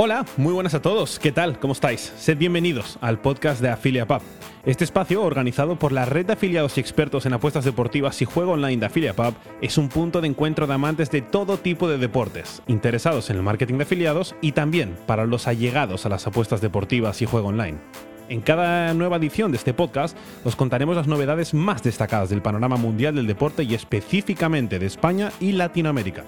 Hola, muy buenas a todos. ¿Qué tal? ¿Cómo estáis? Sed bienvenidos al podcast de AffiliaPub. Este espacio, organizado por la red de afiliados y expertos en apuestas deportivas y juego online de AffiliaPub, es un punto de encuentro de amantes de todo tipo de deportes, interesados en el marketing de afiliados y también para los allegados a las apuestas deportivas y juego online. En cada nueva edición de este podcast os contaremos las novedades más destacadas del panorama mundial del deporte y específicamente de España y Latinoamérica.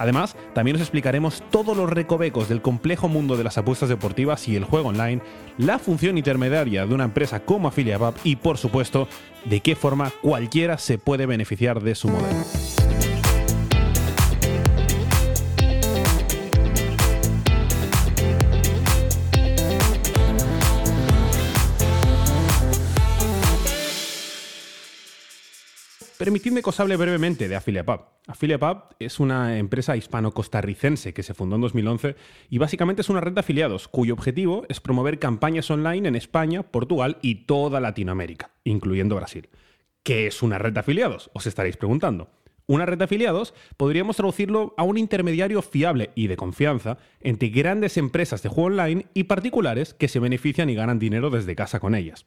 Además, también os explicaremos todos los recovecos del complejo mundo de las apuestas deportivas y el juego online, la función intermediaria de una empresa como AffiliatePub y, por supuesto, de qué forma cualquiera se puede beneficiar de su modelo. Permitidme que os hable brevemente de AffiliatePub. AffiliatePub es una empresa hispano-costarricense que se fundó en 2011 y básicamente es una red de afiliados cuyo objetivo es promover campañas online en España, Portugal y toda Latinoamérica, incluyendo Brasil. ¿Qué es una red de afiliados? Os estaréis preguntando. Una red de afiliados podríamos traducirlo a un intermediario fiable y de confianza entre grandes empresas de juego online y particulares que se benefician y ganan dinero desde casa con ellas.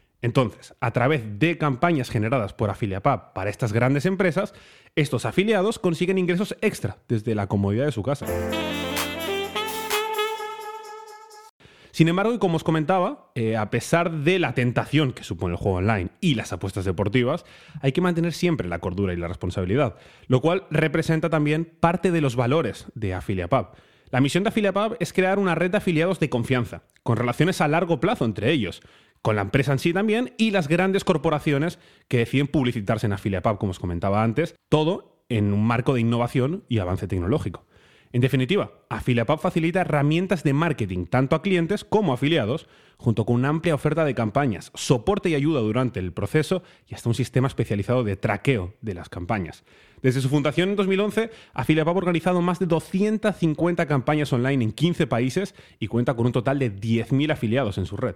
Entonces, a través de campañas generadas por AffiliatePub para estas grandes empresas, estos afiliados consiguen ingresos extra desde la comodidad de su casa. Sin embargo, y como os comentaba, eh, a pesar de la tentación que supone el juego online y las apuestas deportivas, hay que mantener siempre la cordura y la responsabilidad, lo cual representa también parte de los valores de AffiliatePub. La misión de AffiliatePub es crear una red de afiliados de confianza, con relaciones a largo plazo entre ellos, con la empresa en sí también y las grandes corporaciones que deciden publicitarse en AffiliatePub, como os comentaba antes, todo en un marco de innovación y avance tecnológico. En definitiva, AffiliatePub facilita herramientas de marketing tanto a clientes como a afiliados, junto con una amplia oferta de campañas, soporte y ayuda durante el proceso y hasta un sistema especializado de traqueo de las campañas. Desde su fundación en 2011, AffiliatePub ha organizado más de 250 campañas online en 15 países y cuenta con un total de 10.000 afiliados en su red.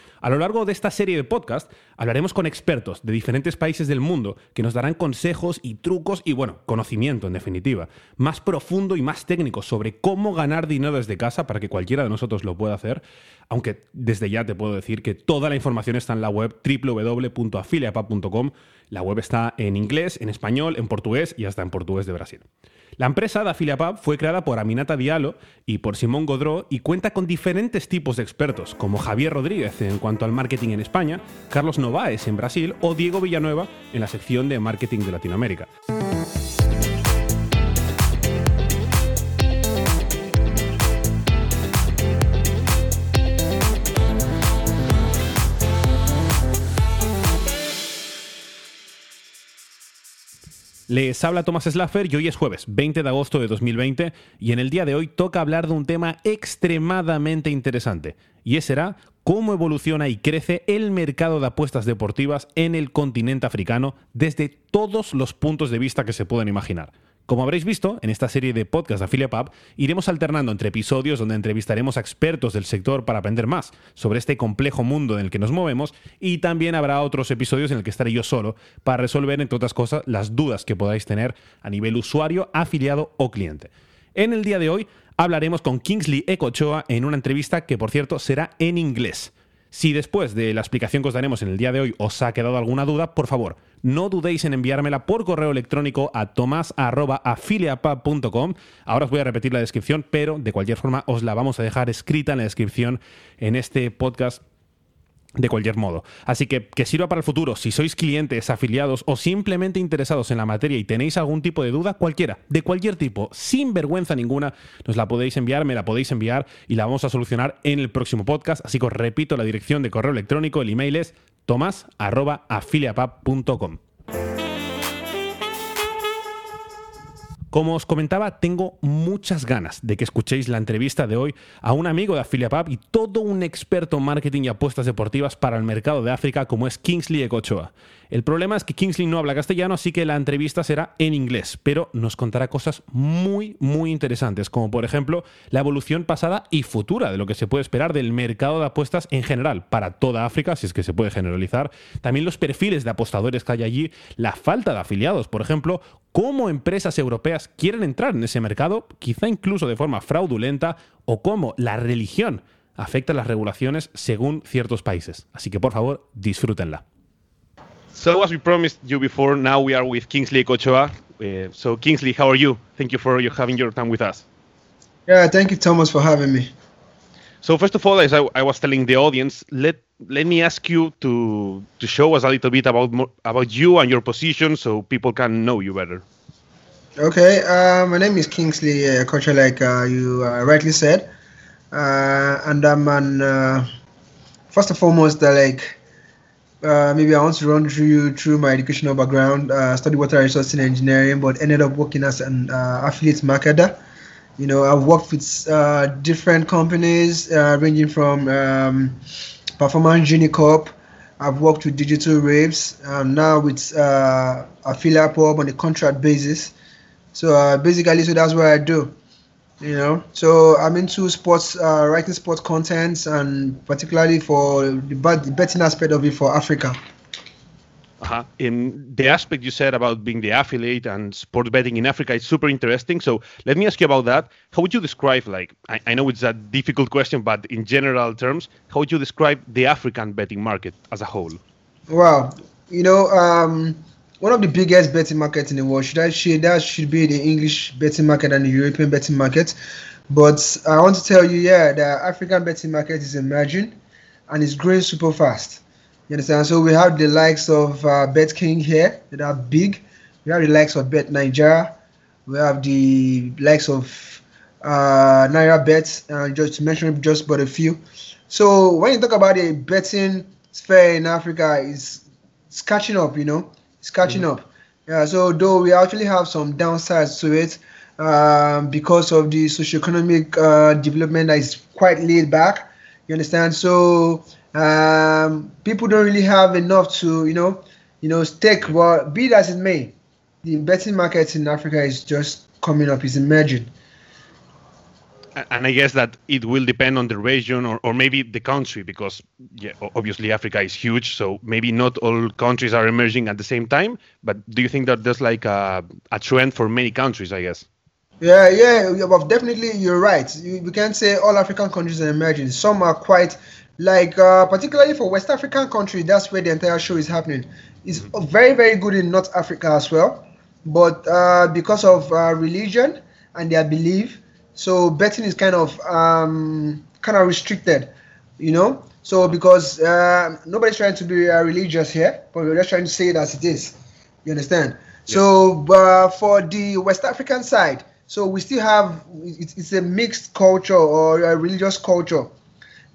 A lo largo de esta serie de podcast hablaremos con expertos de diferentes países del mundo que nos darán consejos y trucos y, bueno, conocimiento en definitiva, más profundo y más técnico sobre cómo ganar dinero desde casa para que cualquiera de nosotros lo pueda hacer, aunque desde ya te puedo decir que toda la información está en la web www.afiliapub.com. La web está en inglés, en español, en portugués y hasta en portugués de Brasil. La empresa de AffiliaPub fue creada por Aminata Diallo y por Simón Godró y cuenta con diferentes tipos de expertos, como Javier Rodríguez en cuanto al marketing en España, Carlos Novaes en Brasil o Diego Villanueva en la sección de marketing de Latinoamérica. Les habla Tomás Slaffer y hoy es jueves 20 de agosto de 2020 y en el día de hoy toca hablar de un tema extremadamente interesante y ese será cómo evoluciona y crece el mercado de apuestas deportivas en el continente africano desde todos los puntos de vista que se puedan imaginar. Como habréis visto, en esta serie de podcast de AffiliatePub iremos alternando entre episodios donde entrevistaremos a expertos del sector para aprender más sobre este complejo mundo en el que nos movemos y también habrá otros episodios en el que estaré yo solo para resolver, entre otras cosas, las dudas que podáis tener a nivel usuario, afiliado o cliente. En el día de hoy hablaremos con Kingsley Ecochoa en una entrevista que, por cierto, será en inglés. Si después de la explicación que os daremos en el día de hoy os ha quedado alguna duda, por favor, no dudéis en enviármela por correo electrónico a tomas.afiliapub.com. Ahora os voy a repetir la descripción, pero de cualquier forma os la vamos a dejar escrita en la descripción en este podcast de cualquier modo. Así que que sirva para el futuro. Si sois clientes, afiliados o simplemente interesados en la materia y tenéis algún tipo de duda, cualquiera, de cualquier tipo, sin vergüenza ninguna, nos la podéis enviar, me la podéis enviar y la vamos a solucionar en el próximo podcast. Así que os repito la dirección de correo electrónico, el email es tomas.afiliapub.com. Como os comentaba, tengo muchas ganas de que escuchéis la entrevista de hoy a un amigo de AffiliatePub y todo un experto en marketing y apuestas deportivas para el mercado de África como es Kingsley Ecochoa. El problema es que Kingsley no habla castellano, así que la entrevista será en inglés, pero nos contará cosas muy, muy interesantes, como por ejemplo la evolución pasada y futura de lo que se puede esperar del mercado de apuestas en general para toda África, si es que se puede generalizar, también los perfiles de apostadores que hay allí, la falta de afiliados, por ejemplo, cómo empresas europeas quieren entrar en ese mercado, quizá incluso de forma fraudulenta, o cómo la religión afecta las regulaciones según ciertos países. Así que por favor, disfrútenla. So as we promised you before, now we are with Kingsley Kochoa. Uh, so Kingsley, how are you? Thank you for your, having your time with us. Yeah, thank you, Thomas, for having me. So first of all, as I, I was telling the audience, let let me ask you to to show us a little bit about about you and your position, so people can know you better. Okay, uh, my name is Kingsley uh, Kochoa, like uh, you uh, rightly said, uh, and I'm an uh, first and foremost, uh, like maybe I want to run through you through my educational background. Uh, studied water resources and engineering, but ended up working as an affiliate marketer. You know, I've worked with uh, different companies uh, ranging from um, Performance Unicorp. I've worked with Digital Raves. Um, now with uh, affiliate pub on a contract basis. So uh, basically, so that's what I do you know so i'm into sports uh, writing sports contents and particularly for the, the betting aspect of it for africa uh-huh. In the aspect you said about being the affiliate and sports betting in Africa is super interesting. So let me ask you about that. How would you describe, like, I, I know it's a difficult question, but in general terms, how would you describe the African betting market as a whole? Well, you know, um, one of the biggest betting markets in the world. Should I say that should be the English betting market and the European betting market? But I want to tell you, yeah, the African betting market is emerging and it's growing super fast. You understand? So we have the likes of uh, Bet King here that are big. We have the likes of Bet9ja. We have the likes of uh, Naira Bet, uh, just to mention just but a few. So when you talk about the betting sphere in Africa, is it's catching up. You know, it's catching mm-hmm. up. Yeah, so though we actually have some downsides to it um, because of the socioeconomic uh, development that is quite laid back. You understand? So um, people don't really have enough to, you know, you know, stake. Well, be that as it may, the betting market in Africa is just coming up, is emerging and I guess that it will depend on the region or, or maybe the country because yeah, obviously Africa is huge, so maybe not all countries are emerging at the same time. But do you think that there's like a, a trend for many countries? I guess. Yeah, yeah, well, definitely you're right. You, we can't say all African countries are emerging. Some are quite like, uh, particularly for West African countries, that's where the entire show is happening. It's very, very good in North Africa as well, but uh, because of uh, religion and their belief, so betting is kind of um, kind of restricted, you know. So because uh, nobody's trying to be uh, religious here, but we're just trying to say it as it is. You understand? Yeah. So uh, for the West African side, so we still have it's, it's a mixed culture or a religious culture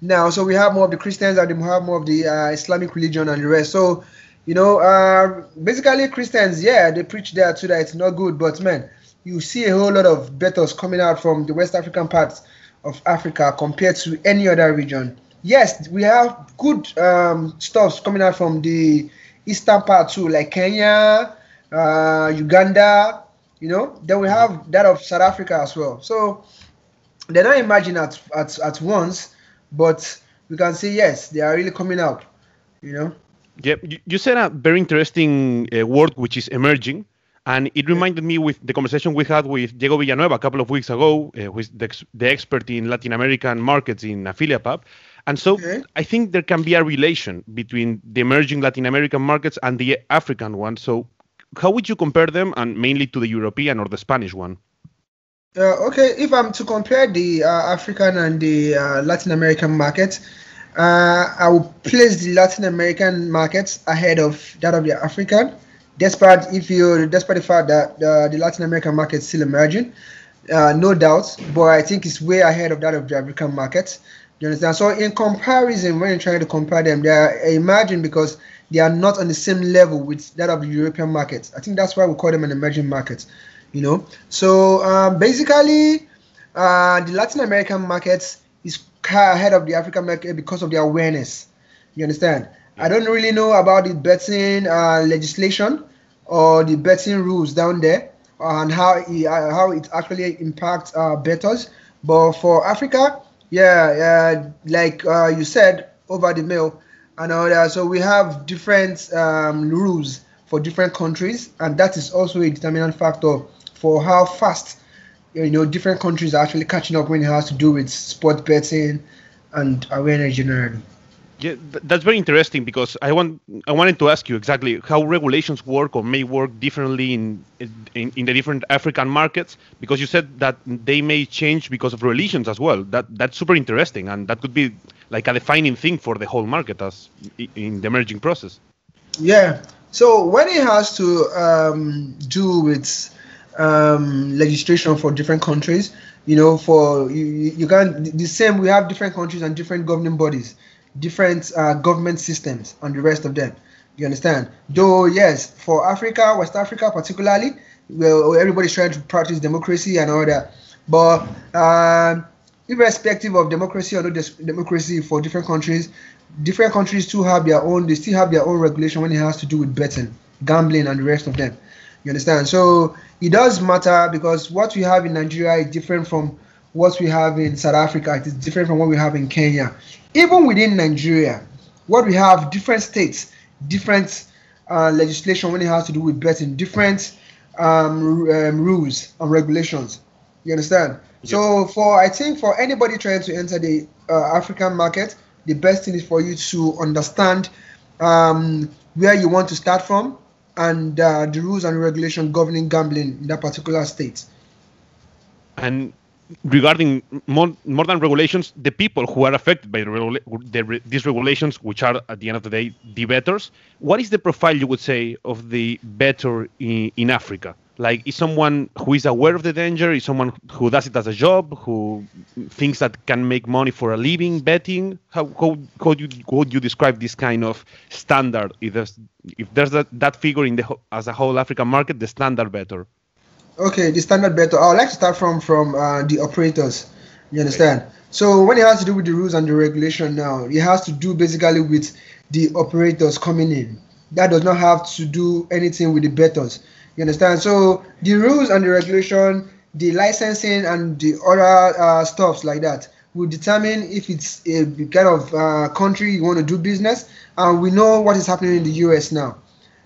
now. So we have more of the Christians and we have more of the uh, Islamic religion and the rest. So you know, uh, basically Christians, yeah, they preach there too that it's not good, but man, you see a whole lot of bettors coming out from the West African parts of Africa compared to any other region. Yes, we have good um, stuffs coming out from the eastern part too, like Kenya, uh, Uganda. You know, then we have that of South Africa as well. So they're not emerging at at, at once, but we can see yes, they are really coming out. You know. Yeah, you said a very interesting uh, word, which is emerging. And it reminded me with the conversation we had with Diego Villanueva a couple of weeks ago, uh, who is the, the, expert in Latin American markets in AffiliatePub. And so okay. I think there can be a relation between the emerging Latin American markets and the African one. So how would you compare them, and mainly to the European or the Spanish one? Uh, okay, if I'm to compare the uh, African and the uh, Latin American market, uh, I will place the Latin American markets ahead of that of the African despite if you despite the fact that the, the Latin American market is still emerging, uh, no doubt, but I think it's way ahead of that of the African market. You understand? So in comparison, when you're trying to compare them, they are emerging because they are not on the same level with that of the European markets. I think that's why we call them an emerging market. You know, so um, basically, uh, the Latin American markets is ahead of the African market because of the awareness. You understand? I don't really know about the betting uh, legislation or the betting rules down there and how it, uh, how it actually impacts uh, bettors. But for Africa, yeah, uh, like uh, you said, over the mail and all that. So we have different um, rules for different countries, and that is also a determinant factor for how fast you know different countries are actually catching up when it has to do with sport betting and awareness generally. Yeah, that's very interesting because I want I wanted to ask you exactly how regulations work or may work differently in in, in the different African markets because you said that they may change because of religions as well. That that's super interesting and that could be like a defining thing for the whole market as in the emerging process. Yeah. So when it has to um, do with um, legislation for different countries, you know, for you, you can the same. We have different countries and different governing bodies different uh, government systems and the rest of them. You understand? Though, yes, for Africa, West Africa particularly, well, everybody's trying to practice democracy and all that. But uh, irrespective of democracy or no democracy for different countries, different countries too have their own. They still have their own regulation when it has to do with betting, gambling, and the rest of them. You understand? So it does matter because what we have in Nigeria is different from what we have in South Africa. It is different from what we have in Kenya. Even within Nigeria, what we have different states, different uh, legislation when it has to do with betting, different um, um, rules and regulations. You understand? So for I think for anybody trying to enter the uh, African market, the best thing is for you to understand um, where you want to start from and uh, the rules and regulation governing gambling in that particular state. And regarding more, more than regulations, the people who are affected by the, the, these regulations, which are at the end of the day the bettors, what is the profile you would say of the bettor in, in Africa? Like, is someone who is aware of the danger? Is someone who does it as a job? Who thinks that can make money for a living betting? How how, how do you, would you describe this kind of standard? If there's if there's that, that figure in the as a whole African market, the standard bettor. Okay, the standard bettor. I would like to start from from uh, the operators. You understand? Okay. So when it has to do with the rules and the regulation now, it has to do basically with the operators coming in. That does not have to do anything with the bettors. You understand? So the rules and the regulation, the licensing and the other uh, stuffs like that will determine if it's a kind of uh, country you want to do business. And we know what is happening in the US now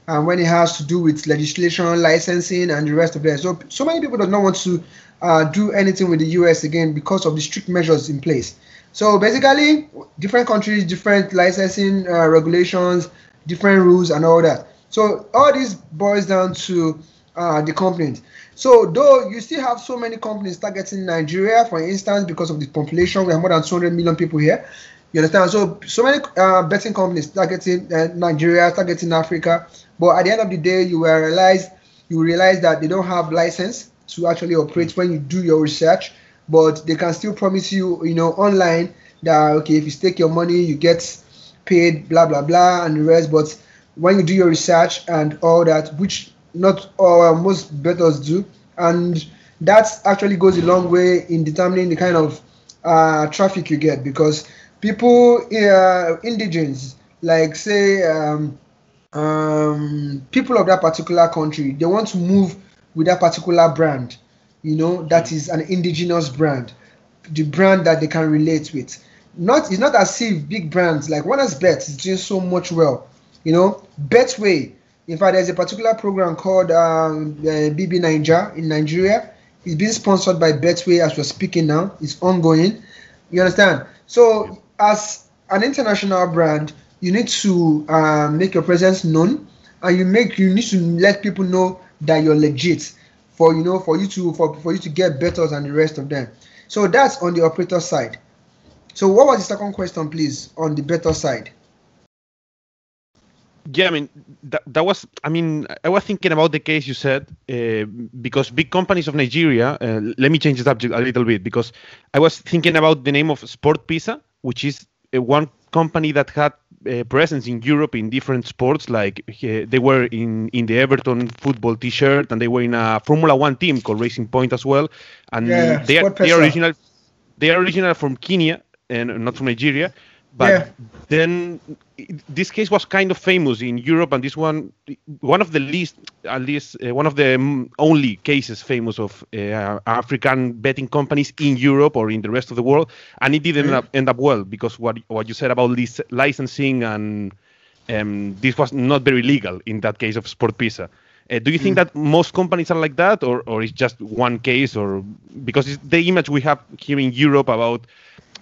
And when it has to do with legislation, licensing, and the rest of that. So, so many people do not want to uh, do anything with the US again because of the strict measures in place. So basically, different countries, different licensing uh, regulations, different rules, and all that. So all this boils down to uh, the companies. So though you still have so many companies targeting Nigeria, for instance, because of the population, we have more than 200 million people here. You understand? So so many uh, betting companies targeting uh, Nigeria, targeting Africa. But at the end of the day, you will realize you realize that they don't have license to actually operate when you do your research, but they can still promise you, you know, online that okay, if you stake your money, you get paid, blah blah blah, and the rest. But when you do your research and all that, which not all most bettors do, and that actually goes a long way in determining the kind of uh, traffic you get because people, uh, indigenous, like say um, um, people of that particular country they want to move with that particular brand you know that is an indigenous brand the brand that they can relate with. Not it's not as if big brands like Winners Bet is doing so much well you know betway in fact there's a particular program called um, uh, BBNaija in nigeria. It's being sponsored by betway as we're speaking now. It's ongoing. You understand? So as an international brand you need to uh, make your presence known and you make you need to let people know that you're legit for you know for you to for, for you to get better than the rest of them. So that's on the operator side. So what was the second question please on the bettor side yeah, I mean that, that was. I mean, I was thinking about the case you said uh, because big companies of Nigeria. Uh, let me change the subject a little bit because I was thinking about the name of SportPesa, which is uh, one company that had uh, presence in Europe in different sports. Like uh, they were in in the Everton football T-shirt, and they were in a Formula One team called Racing Point as well. And Yeah, they are they are original they are original from Kenya and not from Nigeria. But Yeah. then this case was kind of famous in Europe, and this one, one of the least, at least uh, one of the mm, only cases famous of uh, African betting companies in Europe or in the rest of the world, and it didn't end, up, end up well because what what you said about lic- licensing and um, this was not very legal in that case of SportPesa. Uh, do you think that most companies are like that, or, or it's just one case, or because it's the image we have here in Europe about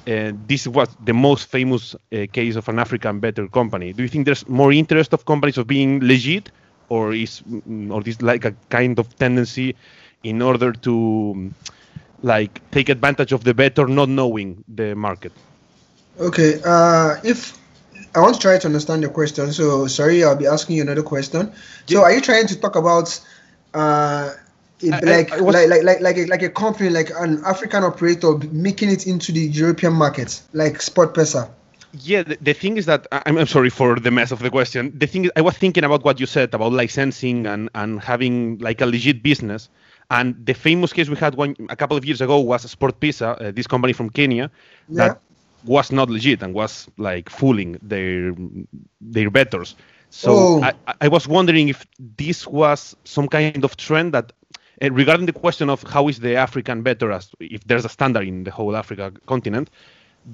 uh, this was the most famous uh, case of an African better company. Do you think there's more interest of companies of being legit, or is mm, or this like a kind of tendency in order to mm, like take advantage of the better not knowing the market? Okay. Uh, if I want to try to understand your question, so sorry, I'll be asking you another question. So, are you trying to talk about uh, it, I- I- like, I was- like like like like a, like a company, like an African operator making it into the European market, like Sport Pesa? Yeah, the, the thing is that I'm, I'm sorry for the mess of the question. The thing is, I was thinking about what you said about licensing and, and having like a legit business. And the famous case we had one a couple of years ago was SportPesa, uh, this company from Kenya, Yeah. that was not legit and was like fooling their their bettors. So Oh. I, I was wondering if this was some kind of trend that, uh, regarding the question of how is the African better, as if there's a standard in the whole Africa continent,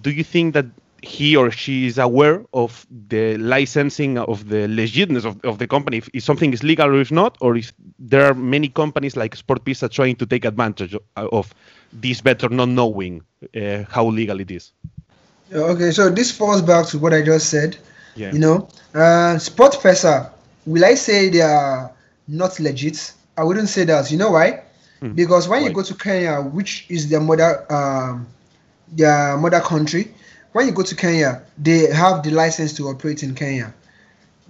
do you think that he or she is aware of the licensing of the legitimacy of, of the company if, if something is legal or if not or if there are many companies like SportPesa trying to take advantage of, of this better not knowing uh, how legal it is Okay, so this falls back to what I just said. yeah You know, uh, Sport Pesa, will I say they are not legit? I wouldn't say that. You know why? Because when you go to Kenya, which is their mother, um, their mother country, when you go to Kenya, they have the license to operate in Kenya.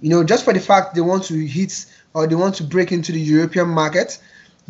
You know, just for the fact they want to hit or they want to break into the European market,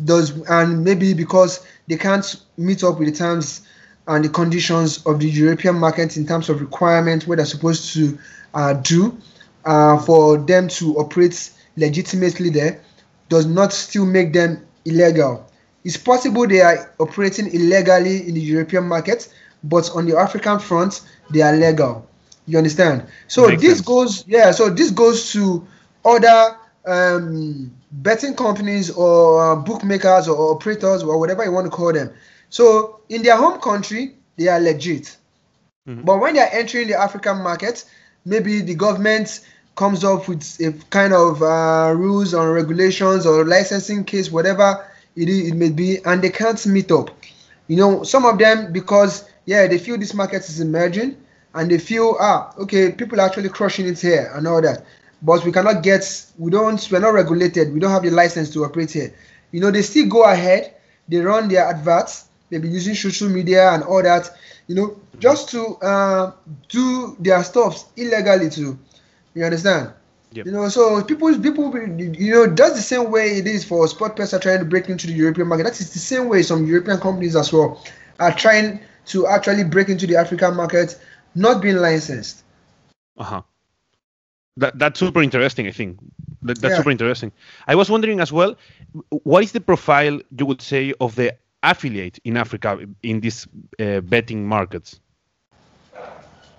does and maybe because they can't meet up with the terms and the conditions of the European market in terms of requirements, what they're supposed to uh, do uh, for them to operate legitimately there, does not still make them illegal. It's possible they are operating illegally in the European market, but on the African front, they are legal. You understand? So Makes this sense. goes, yeah. So this goes to other um, betting companies or uh, bookmakers or operators or whatever you want to call them. So in their home country, they are legit. But when they are entering the African market, maybe the government comes up with a kind of uh, rules or regulations or licensing case, whatever it, it may be, and they can't meet up. You know, some of them because yeah, they feel this market is emerging, and they feel ah okay, people are actually crushing it here and all that. But we cannot get, we don't, we're not regulated. We don't have the license to operate here. You know, they still go ahead. They run their adverts. They be using social media and all that. You know, just to uh, do their stuff illegally too. You understand? Yep. You know, so people, people, you know, that's the same way it is for SportPesa are trying to break into the European market. That is the same way some European companies as well are trying to actually break into the African market, not being licensed. Uh-huh. That, that's super interesting, I think. That, that's Yeah. super interesting. I was wondering as well, what is the profile you would say of the affiliate in Africa in these uh, betting markets?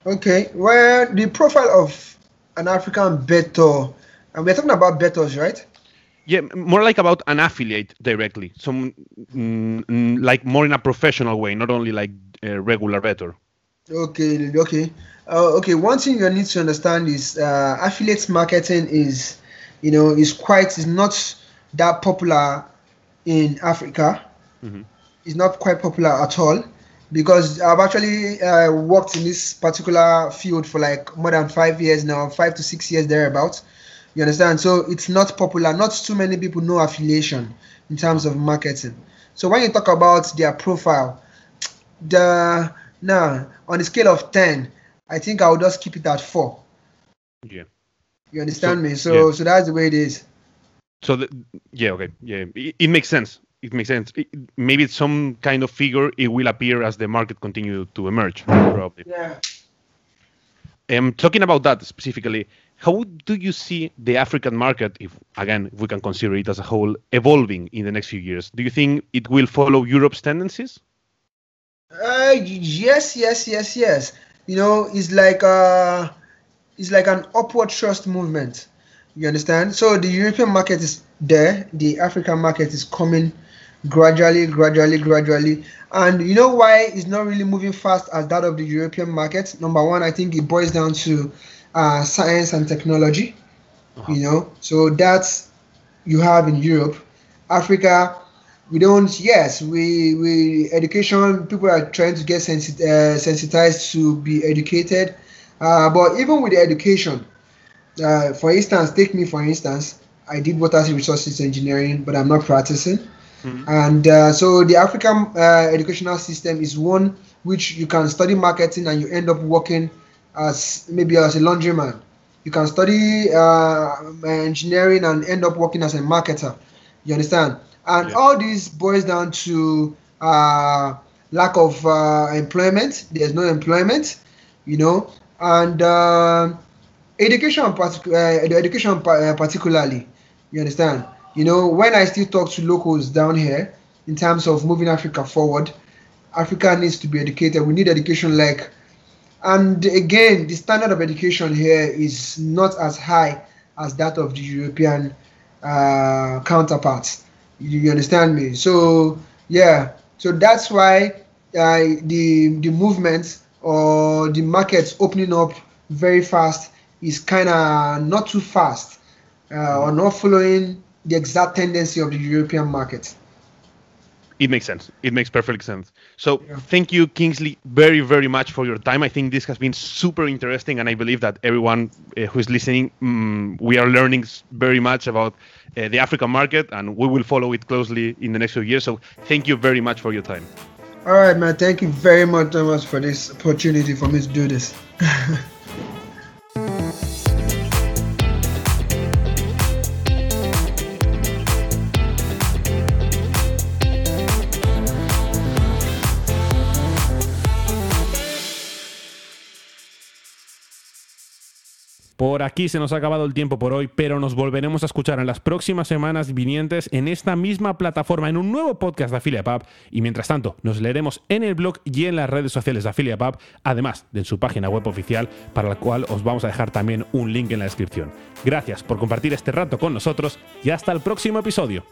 Okay, well, the profile of an African bettor, and we're talking about bettors, right? Yeah, more like about an affiliate directly, some mm, like more in a professional way, not only like a regular bettor. Okay, okay, uh, okay. One thing you need to understand is uh, affiliate marketing is, you know, is quite is not that popular in Africa. It's not quite popular at all because I've actually uh, worked in this particular field for like more than five years now, five to six years thereabouts. You understand? So it's not popular. Not too many people know affiliation in terms of marketing. So when you talk about their profile, the now on a scale of ten, I think I will just keep it at four. Yeah. You understand So- me? So yeah. so that's the way it is. So the, yeah, okay, yeah, it, it makes sense. It makes sense. It, maybe it's some kind of figure. It will appear as the market continue to emerge, probably. Yeah. um, talking about that specifically, how do you see the African market, if again, if we can consider it as a whole, evolving in the next few years? Do you think it will follow Europe's tendencies? Uh, yes, yes, yes, yes. You know, it's like uh, it's like an upward thrust movement. You understand? So the European market is there, the African market is coming gradually, gradually, gradually. And you know why it's not really moving fast as that of the European market? Number one, I think it boils down to uh, science and technology. Uh-huh. You know, so that's you have in Europe, Africa. We don't. Yes, we we education. People are trying to get sensi- uh, sensitized to be educated, uh, but even with the education, uh, for instance, take me for instance. I did water resources engineering, but I'm not practicing. Mm-hmm. And uh, so the African uh, educational system is one which you can study marketing and you end up working as maybe as a laundryman. You can study uh, engineering and end up working as a marketer. You understand? And yeah. all this boils down to uh, lack of uh, employment. There's no employment, you know, and uh, education, partic- education particularly. You understand? You know, when I still talk to locals down here in terms of moving Africa forward, Africa needs to be educated. We need education like, and again, the standard of education here is not as high as that of the European uh, counterparts. You, you understand me? So yeah, so that's why uh, the the movement or the markets opening up very fast is kind of not too fast uh, or not following the exact tendency of the European market. It makes sense. It makes perfect sense. So yeah. thank you, Kingsley, very, very much for your time. I think this has been super interesting, and I believe that everyone uh, who is listening, um, we are learning very much about uh, the African market, and we will follow it closely in the next few years. So thank you very much for your time. All right, man. Thank you very much, Thomas, for this opportunity for me to do this. Por aquí se nos ha acabado el tiempo por hoy, pero nos volveremos a escuchar en las próximas semanas vinientes en esta misma plataforma, en un nuevo podcast de Affiliate Pub. Y mientras tanto, nos leeremos en el blog y en las redes sociales de Affiliate Pub, además de en su página web oficial, para la cual os vamos a dejar también un link en la descripción. Gracias por compartir este rato con nosotros y hasta el próximo episodio.